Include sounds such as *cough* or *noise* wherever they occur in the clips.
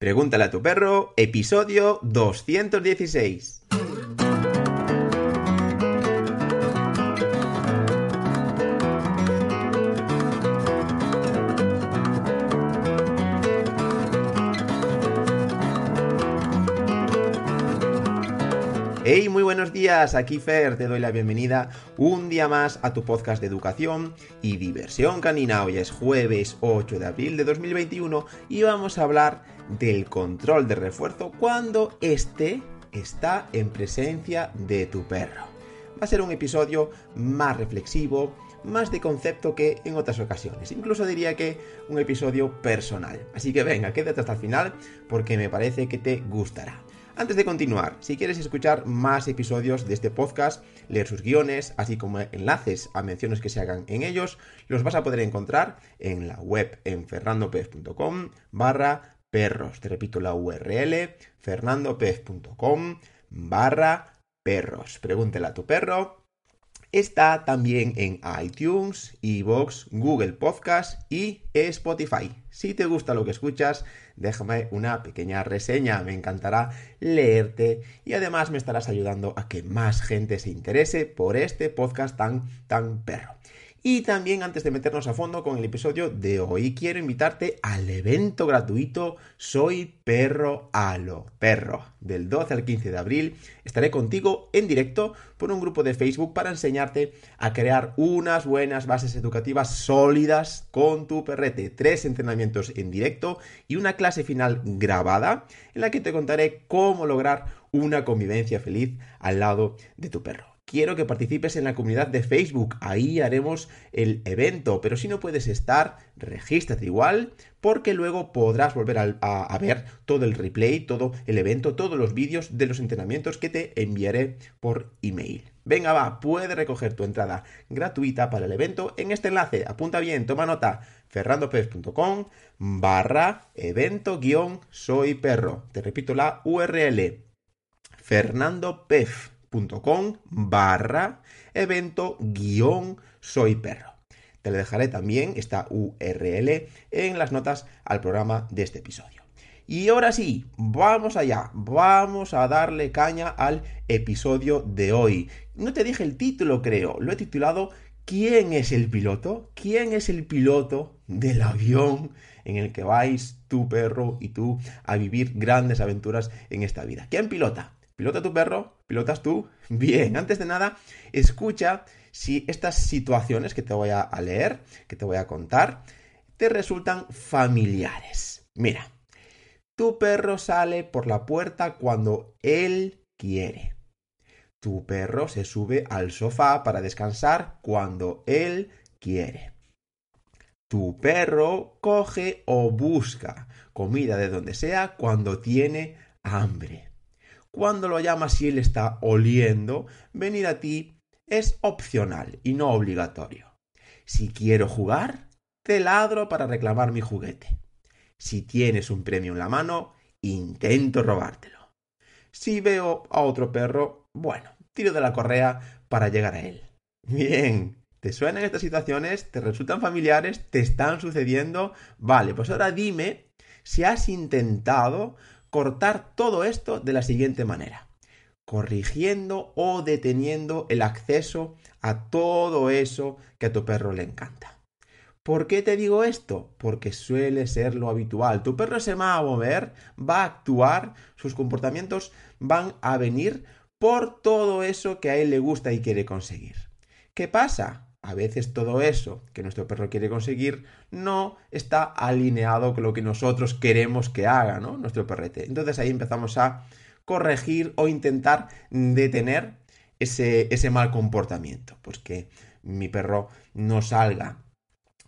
Pregúntale a tu perro, episodio 216. Hey, muy buenos días, aquí Fer, te doy la bienvenida un día más a tu podcast de educación y diversión canina. Hoy es jueves 8 de abril de 2021 y vamos a hablar del control de refuerzo cuando este está en presencia de tu perro. Va a ser un episodio más reflexivo, más de concepto que en otras ocasiones. Incluso diría que un episodio personal. Así que venga, quédate hasta el final porque me parece que te gustará. Antes de continuar, si quieres escuchar más episodios de este podcast, leer sus guiones, así como enlaces a menciones que se hagan en ellos, los vas a poder encontrar en la web en fernandopez.com barra perros. Te repito la URL, fernandopez.com barra perros. Pregúntele a tu perro Está también en iTunes, Evox, Google Podcast y Spotify. Si te gusta lo que escuchas, déjame una pequeña reseña, me encantará leerte y además me estarás ayudando a que más gente se interese por este podcast tan tan perro. Y también antes de meternos a fondo con el episodio de hoy, quiero invitarte al evento gratuito Soy Perro a lo Perro. Del 12 al 15 de abril estaré contigo en directo por un grupo de Facebook para enseñarte a crear unas buenas bases educativas sólidas con tu perrete. Tres entrenamientos en directo y una clase final grabada en la que te contaré cómo lograr una convivencia feliz al lado de tu perro quiero que participes en la comunidad de Facebook. Ahí haremos el evento. Pero si no puedes estar, regístrate igual, porque luego podrás volver a, ver todo el replay, todo el evento, todos los vídeos de los entrenamientos que te enviaré por email. Venga, va, puedes recoger tu entrada gratuita para el evento en este enlace. Apunta bien, toma nota. ferrandopez.com barra evento guion soy perro. Te repito la URL. fernandopez barra evento guion soy perro. Te le dejaré también esta URL en las notas al programa de este episodio. Y ahora sí, vamos allá, vamos a darle caña al episodio de hoy. No te dije el título, creo, lo he titulado ¿Quién es el piloto? ¿Quién es el piloto del avión en el que vais tu perro y tú a vivir grandes aventuras en esta vida? ¿Quién pilota? ¿Pilota tu perro? ¿Pilotas tú? *laughs* Bien, antes de nada, escucha si estas situaciones que te voy a leer, que te voy a contar, te resultan familiares. Mira, tu perro sale por la puerta cuando él quiere. Tu perro se sube al sofá para descansar cuando él quiere. Tu perro coge o busca comida de donde sea cuando tiene hambre. Cuando lo llamas y él está oliendo, venir a ti es opcional y no obligatorio. Si quiero jugar, te ladro para reclamar mi juguete. Si tienes un premio en la mano, intento robártelo. Si veo a otro perro, bueno, tiro de la correa para llegar a él. Bien, ¿te suenan estas situaciones? ¿Te resultan familiares? ¿Te están sucediendo? Vale, pues ahora dime si has intentado cortar todo esto de la siguiente manera, corrigiendo o deteniendo el acceso a todo eso que a tu perro le encanta. ¿Por qué te digo esto? Porque suele ser lo habitual. Tu perro se va a mover, va a actuar, sus comportamientos van a venir por todo eso que a él le gusta y quiere conseguir. ¿Qué pasa? A veces todo eso que nuestro perro quiere conseguir no está alineado con lo que nosotros queremos que haga, ¿no? Nuestro perrete. Entonces ahí empezamos a corregir o intentar detener ese, ese mal comportamiento. Pues que mi perro no salga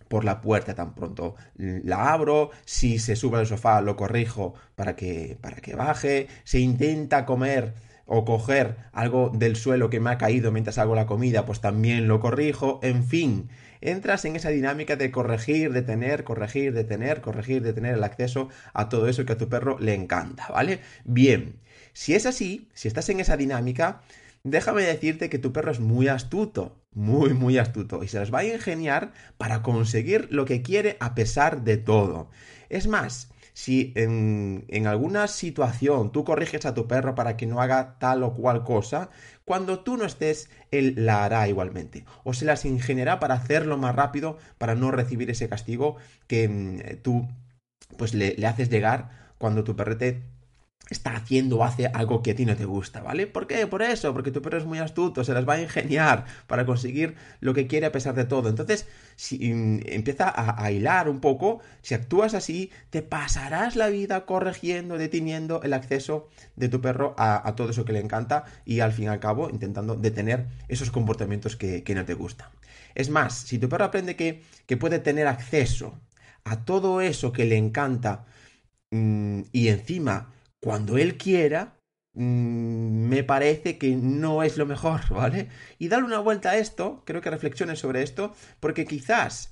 por la puerta tan pronto la abro, si se sube al sofá lo corrijo para que, para que baje, se intenta comer o coger algo del suelo que me ha caído mientras hago la comida, pues también lo corrijo, en fin, entras en esa dinámica de corregir, detener, corregir, detener, corregir, detener el acceso a todo eso que a tu perro le encanta, ¿vale? Bien, si es así, si estás en esa dinámica, déjame decirte que tu perro es muy astuto, muy, muy astuto, y se las va a ingeniar para conseguir lo que quiere a pesar de todo. Es más, si en, en, alguna situación tú corriges a tu perro para que no haga tal o cual cosa, cuando tú no estés, él la hará igualmente. O se las ingeniará para hacerlo más rápido, para no recibir ese castigo que mm, tú pues le, le haces llegar cuando tu perrete está haciendo o hace algo que a ti no te gusta, ¿vale? ¿Por qué? Por eso, porque tu perro es muy astuto, se las va a ingeniar para conseguir lo que quiere a pesar de todo. Entonces, si mm, empieza a, hilar un poco, si actúas así, te pasarás la vida corrigiendo, deteniendo el acceso de tu perro a, todo eso que le encanta y al fin y al cabo intentando detener esos comportamientos que, no te gustan. Es más, si tu perro aprende que, que puede tener acceso a todo eso que le encanta mm, y encima cuando él quiera, mm, me parece que no es lo mejor, *laughs* ¿vale? Y darle una vuelta a esto, creo que reflexiones sobre esto, porque quizás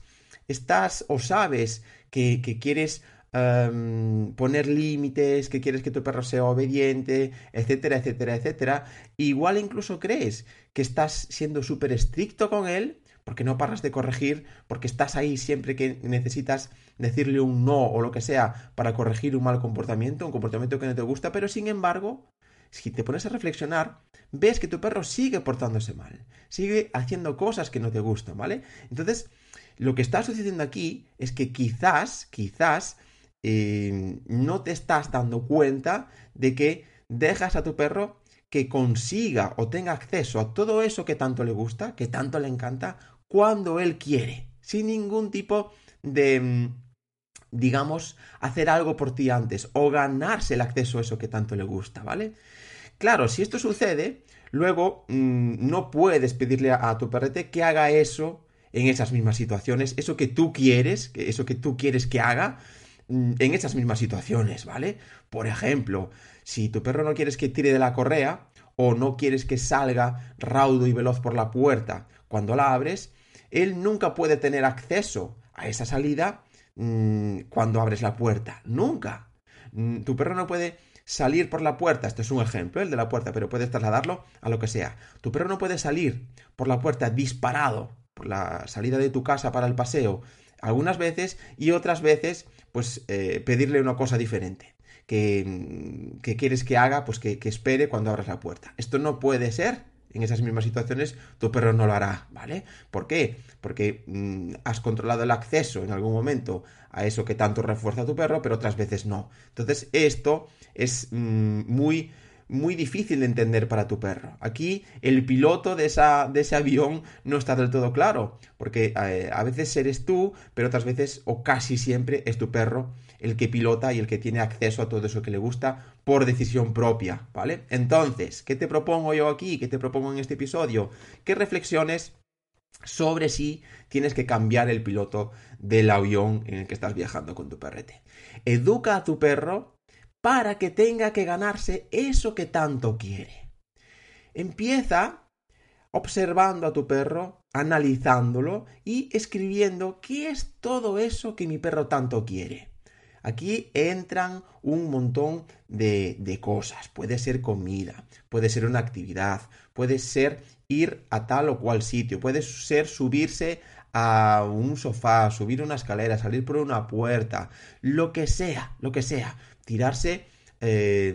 estás o sabes que, quieres em, poner límites, que quieres que tu perro sea obediente, etcétera, etcétera, etcétera. Igual incluso crees que estás siendo súper estricto con él porque no paras de corregir, porque estás ahí siempre que necesitas decirle un no o lo que sea para corregir un mal comportamiento, un comportamiento que no te gusta, pero sin embargo, si te pones a reflexionar, ves que tu perro sigue portándose mal, sigue haciendo cosas que no te gustan, ¿vale? Entonces, lo que está sucediendo aquí es que quizás, quizás, eh, no te estás dando cuenta de que dejas a tu perro que consiga o tenga acceso a todo eso que tanto le gusta, que tanto le encanta, cuando él quiere, sin ningún tipo de, mm, digamos, hacer algo por ti antes o ganarse el acceso a eso que tanto le gusta, ¿vale? Claro, si esto sucede, luego mm, no puedes pedirle a, tu perrete que haga eso en esas mismas situaciones, eso que tú quieres, eso que tú quieres que haga mm, en esas mismas situaciones, ¿vale? Por ejemplo, si tu perro no quieres que tire de la correa o no quieres que salga raudo y veloz por la puerta cuando la abres, él nunca puede tener acceso a esa salida mm, cuando abres la puerta. Nunca. Mm, tu perro no puede salir por la puerta. Esto es un ejemplo, el de la puerta, pero puedes trasladarlo a lo que sea. Tu perro no puede salir por la puerta disparado por la salida de tu casa para el paseo algunas veces y otras veces pues eh, pedirle una cosa diferente. Que, mm, que, quieres que haga, pues que, que espere cuando abras la puerta. Esto no puede ser en esas mismas situaciones tu perro no lo hará, ¿vale? ¿Por qué? Porque mm, has controlado el acceso en algún momento a eso que tanto refuerza tu perro, pero otras veces no. Entonces esto es mm, muy muy difícil de entender para tu perro. Aquí el piloto de, esa, de ese avión no está del todo claro, porque eh, a veces eres tú, pero otras veces o casi siempre es tu perro el que pilota y el que tiene acceso a todo eso que le gusta por decisión propia, ¿vale? Entonces, ¿qué te propongo yo aquí? ¿Qué te propongo en este episodio? ¿Qué reflexiones sobre si tienes que cambiar el piloto del avión en el que estás viajando con tu perrete? Educa a tu perro para que tenga que ganarse eso que tanto quiere. Empieza observando a tu perro, analizándolo y escribiendo qué es todo eso que mi perro tanto quiere. Aquí entran un montón de, de, cosas. Puede ser comida, puede ser una actividad, puede ser ir a tal o cual sitio, puede ser subirse a un sofá, subir una escalera, salir por una puerta, lo que sea, lo que sea tirarse eh,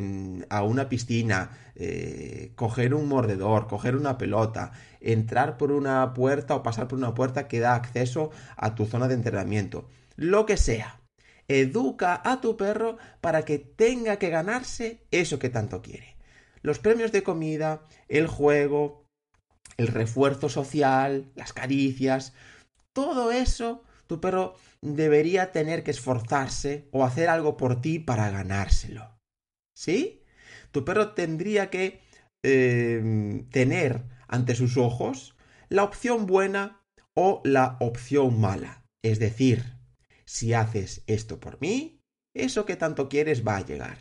a una piscina, eh, coger un mordedor, coger una pelota, entrar por una puerta o pasar por una puerta que da acceso a tu zona de entrenamiento. Lo que sea. Educa a tu perro para que tenga que ganarse eso que tanto quiere. Los premios de comida, el juego, el refuerzo social, las caricias, todo eso tu perro debería tener que esforzarse o hacer algo por ti para ganárselo. ¿Sí? Tu perro tendría que em, tener ante sus ojos la opción buena o la opción mala. Es decir, si haces esto por mí, eso que tanto quieres va a llegar.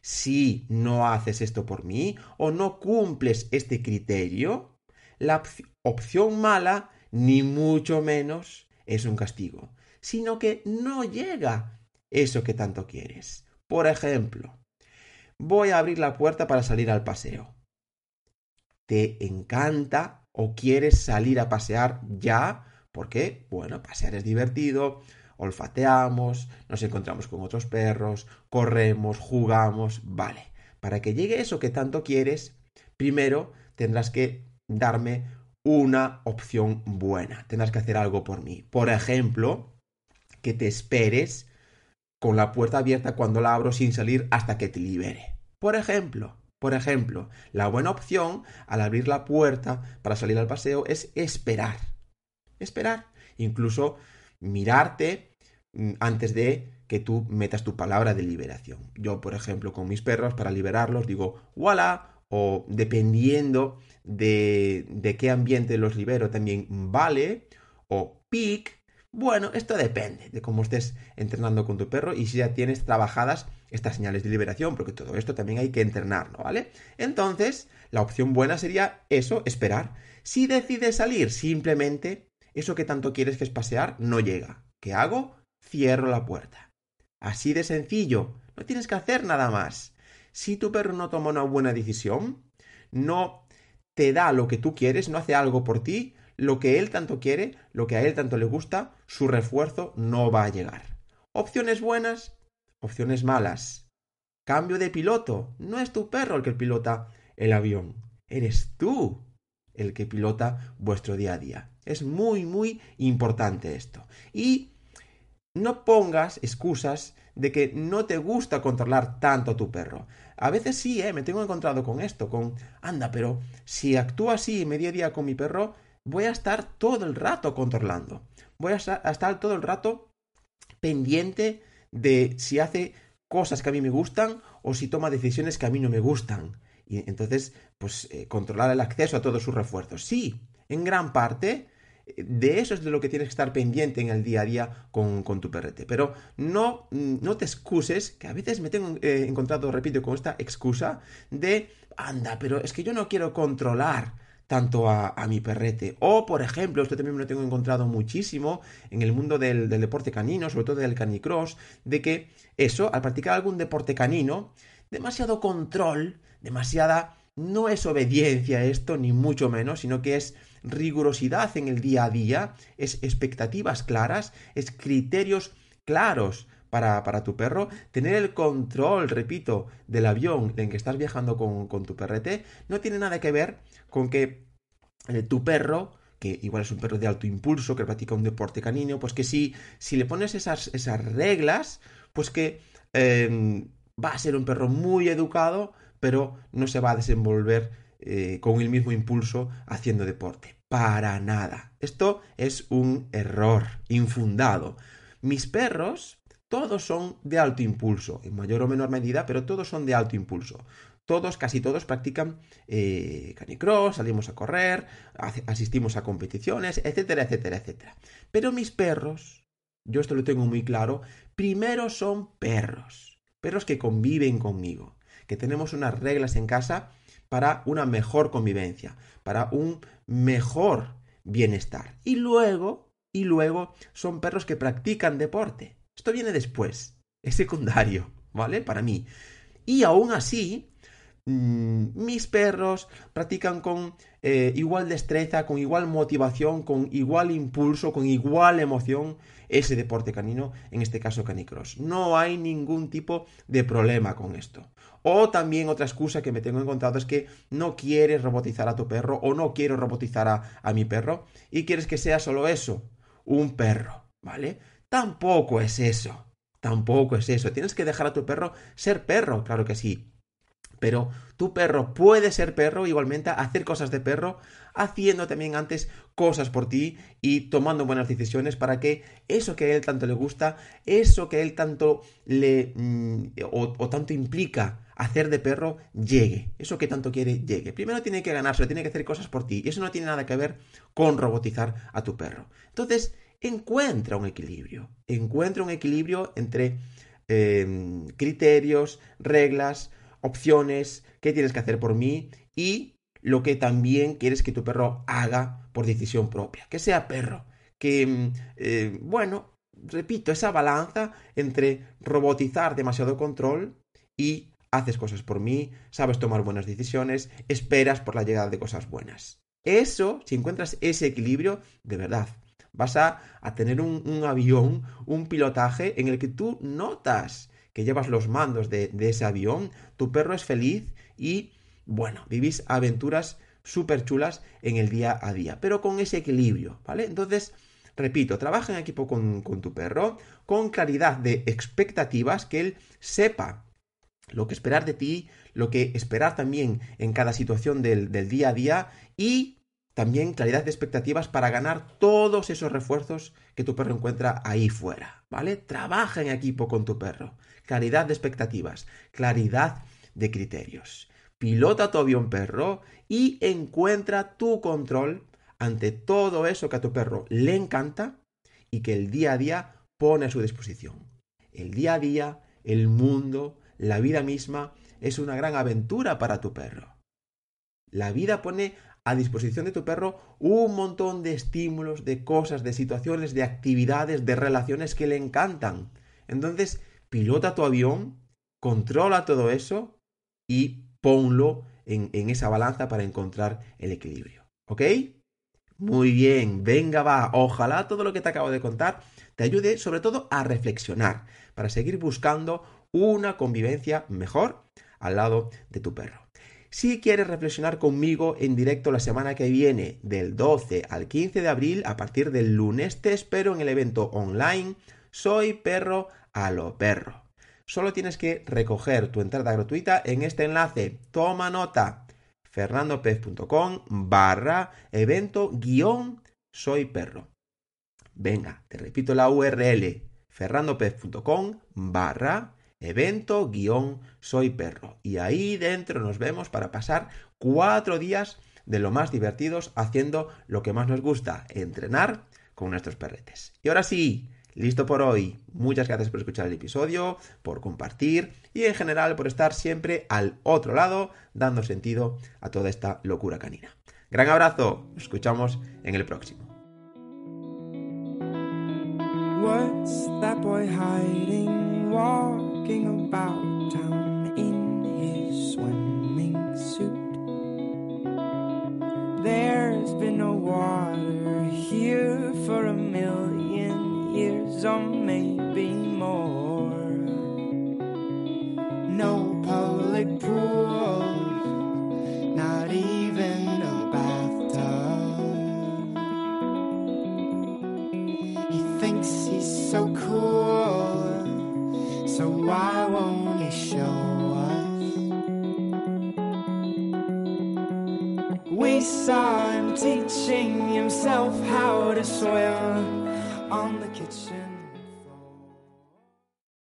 Si no haces esto por mí o no cumples este criterio, la opción mala, ni mucho menos, es un castigo, sino que no llega eso que tanto quieres. Por ejemplo, voy a abrir la puerta para salir al paseo. ¿Te encanta o quieres salir a pasear ya? Porque, bueno, pasear es divertido, olfateamos, nos encontramos con otros perros, corremos, jugamos, vale. Para que llegue eso que tanto quieres, primero tendrás que darme una opción buena. Tendrás que hacer algo por mí. Por ejemplo, que te esperes con la puerta abierta cuando la abro sin salir hasta que te libere. Por ejemplo, por ejemplo, la buena opción al abrir la puerta para salir al paseo es esperar. Esperar. Incluso mirarte mm, antes de que tú metas tu palabra de liberación. Yo, por ejemplo, con mis perros, para liberarlos, digo, voilà, o dependiendo de, de qué ambiente los libero, también vale, o pic. Bueno, esto depende de cómo estés entrenando con tu perro y si ya tienes trabajadas estas señales de liberación, porque todo esto también hay que entrenarlo, ¿vale? Entonces, la opción buena sería eso, esperar. Si decides salir, simplemente eso que tanto quieres que es pasear no llega. ¿Qué hago? Cierro la puerta. Así de sencillo. No tienes que hacer nada más. Si tu perro no toma una buena decisión, no te da lo que tú quieres, no hace algo por ti, lo que él tanto quiere, lo que a él tanto le gusta, su refuerzo no va a llegar. Opciones buenas, opciones malas. Cambio de piloto. No es tu perro el que pilota el avión. Eres tú el que pilota vuestro día a día. Es muy, muy importante esto. Y no pongas excusas de que no te gusta controlar tanto a tu perro. A veces sí, ¿eh? me tengo encontrado con esto, con, anda, pero si actúo así medio día con mi perro, voy a estar todo el rato controlando. Voy a estar todo el rato pendiente de si hace cosas que a mí me gustan o si toma decisiones que a mí no me gustan. Y entonces, pues eh, controlar el acceso a todos sus refuerzos. Sí, en gran parte de eso es de lo que tienes que estar pendiente en el día a día con, tu perrete. Pero no, no te excuses, que a veces me tengo eh, encontrado, repito, con esta excusa de, anda, pero es que yo no quiero controlar tanto a, mi perrete. O, por ejemplo, esto también me lo tengo encontrado muchísimo en el mundo del, del deporte canino, sobre todo del canicross, de que eso, al practicar algún deporte canino, demasiado control, demasiada... No es obediencia esto, ni mucho menos, sino que es rigurosidad en el día a día, es expectativas claras, es criterios claros para, para, tu perro, tener el control, repito, del avión en que estás viajando con, con tu perrete, no tiene nada que ver con que eh, tu perro que igual es un perro de alto impulso, que practica un deporte canino, pues que si, si le pones esas, esas reglas, pues que em, va a ser un perro muy educado, pero no se va a desenvolver eh, con el mismo impulso haciendo deporte para nada. Esto es un error infundado. Mis perros, todos son de alto impulso, en mayor o menor medida, pero todos son de alto impulso. Todos, casi todos practican eh, canicross, salimos a correr, asistimos a competiciones, etcétera, etcétera, etcétera. Pero mis perros, yo esto lo tengo muy claro, primero son perros, perros que conviven conmigo, que tenemos unas reglas en casa para una mejor convivencia, para un mejor bienestar. Y luego, y luego son perros que practican deporte. Esto viene después, es secundario, ¿vale? Para mí. Y aún así, mis perros practican con eh, igual destreza, con igual motivación, con igual impulso, con igual emoción ese deporte canino, en este caso canicross. No hay ningún tipo de problema con esto. O también otra excusa que me tengo encontrado es que no quieres robotizar a tu perro o no quiero robotizar a, a mi perro y quieres que sea solo eso, un perro, ¿vale? Tampoco es eso. Tampoco es eso. Tienes que dejar a tu perro ser perro, claro que sí. Pero tu perro puede ser perro, igualmente hacer cosas de perro, haciendo también antes cosas por ti y tomando buenas decisiones para que eso que a él tanto le gusta, eso que a él tanto le mm, o, tanto implica hacer de perro, llegue. Eso que tanto quiere, llegue. Primero tiene que ganarse, tiene que hacer cosas por ti. Y eso no tiene nada que ver con robotizar a tu perro. Entonces, encuentra un equilibrio. Encuentra un equilibrio entre em, criterios, reglas, opciones, qué tienes que hacer por mí y lo que también quieres que tu perro haga por decisión propia. Que sea perro. Que, mm, eh, bueno, repito, esa balanza entre robotizar demasiado control y haces cosas por mí, sabes tomar buenas decisiones, esperas por la llegada de cosas buenas. Eso, si encuentras ese equilibrio, de verdad, Vas a, tener un, avión, un pilotaje en el que tú notas que llevas los mandos de, ese avión, tu perro es feliz y, bueno, vivís aventuras súper chulas en el día a día, pero con ese equilibrio, ¿vale? Entonces, repito, trabaja en equipo con, tu perro, con claridad de expectativas, que él sepa lo que esperar de ti, lo que esperar también en cada situación del día a día y también claridad de expectativas para ganar todos esos refuerzos que tu perro encuentra ahí fuera, ¿vale? Trabaja en equipo con tu perro. Claridad de expectativas, claridad de criterios pilota tu avión perro y encuentra tu control ante todo eso que a tu perro le encanta y que el día a día pone a su disposición. El día a día, el mundo, la vida misma es una gran aventura para tu perro. La vida pone a disposición de tu perro un montón de estímulos, de cosas, de situaciones, de actividades, de relaciones que le encantan. Entonces, pilota tu avión, controla todo eso y ponlo en, esa balanza para encontrar el equilibrio. ¿Ok? Muy bien, venga va, ojalá todo lo que te acabo de contar te ayude sobre todo a reflexionar para seguir buscando una convivencia mejor al lado de tu perro. Si quieres reflexionar conmigo en directo la semana que viene, del 12 al 15 de abril, a partir del lunes, te espero en el evento online Soy Perro a lo Perro. Solo tienes que recoger tu entrada gratuita en este enlace. Toma nota. fernandopez.com barra evento guion soy perro. Venga, te repito la URL. fernandopez.com barra evento guion soy perro. Y ahí dentro nos vemos para pasar cuatro días de lo más divertidos haciendo lo que más nos gusta, entrenar con nuestros perretes. Y ahora sí, listo por hoy. Muchas gracias por escuchar el episodio, por compartir y en general por estar siempre al otro lado dando sentido a toda esta locura canina. Gran abrazo, nos escuchamos en el próximo. There's been no water here for a years or maybe more.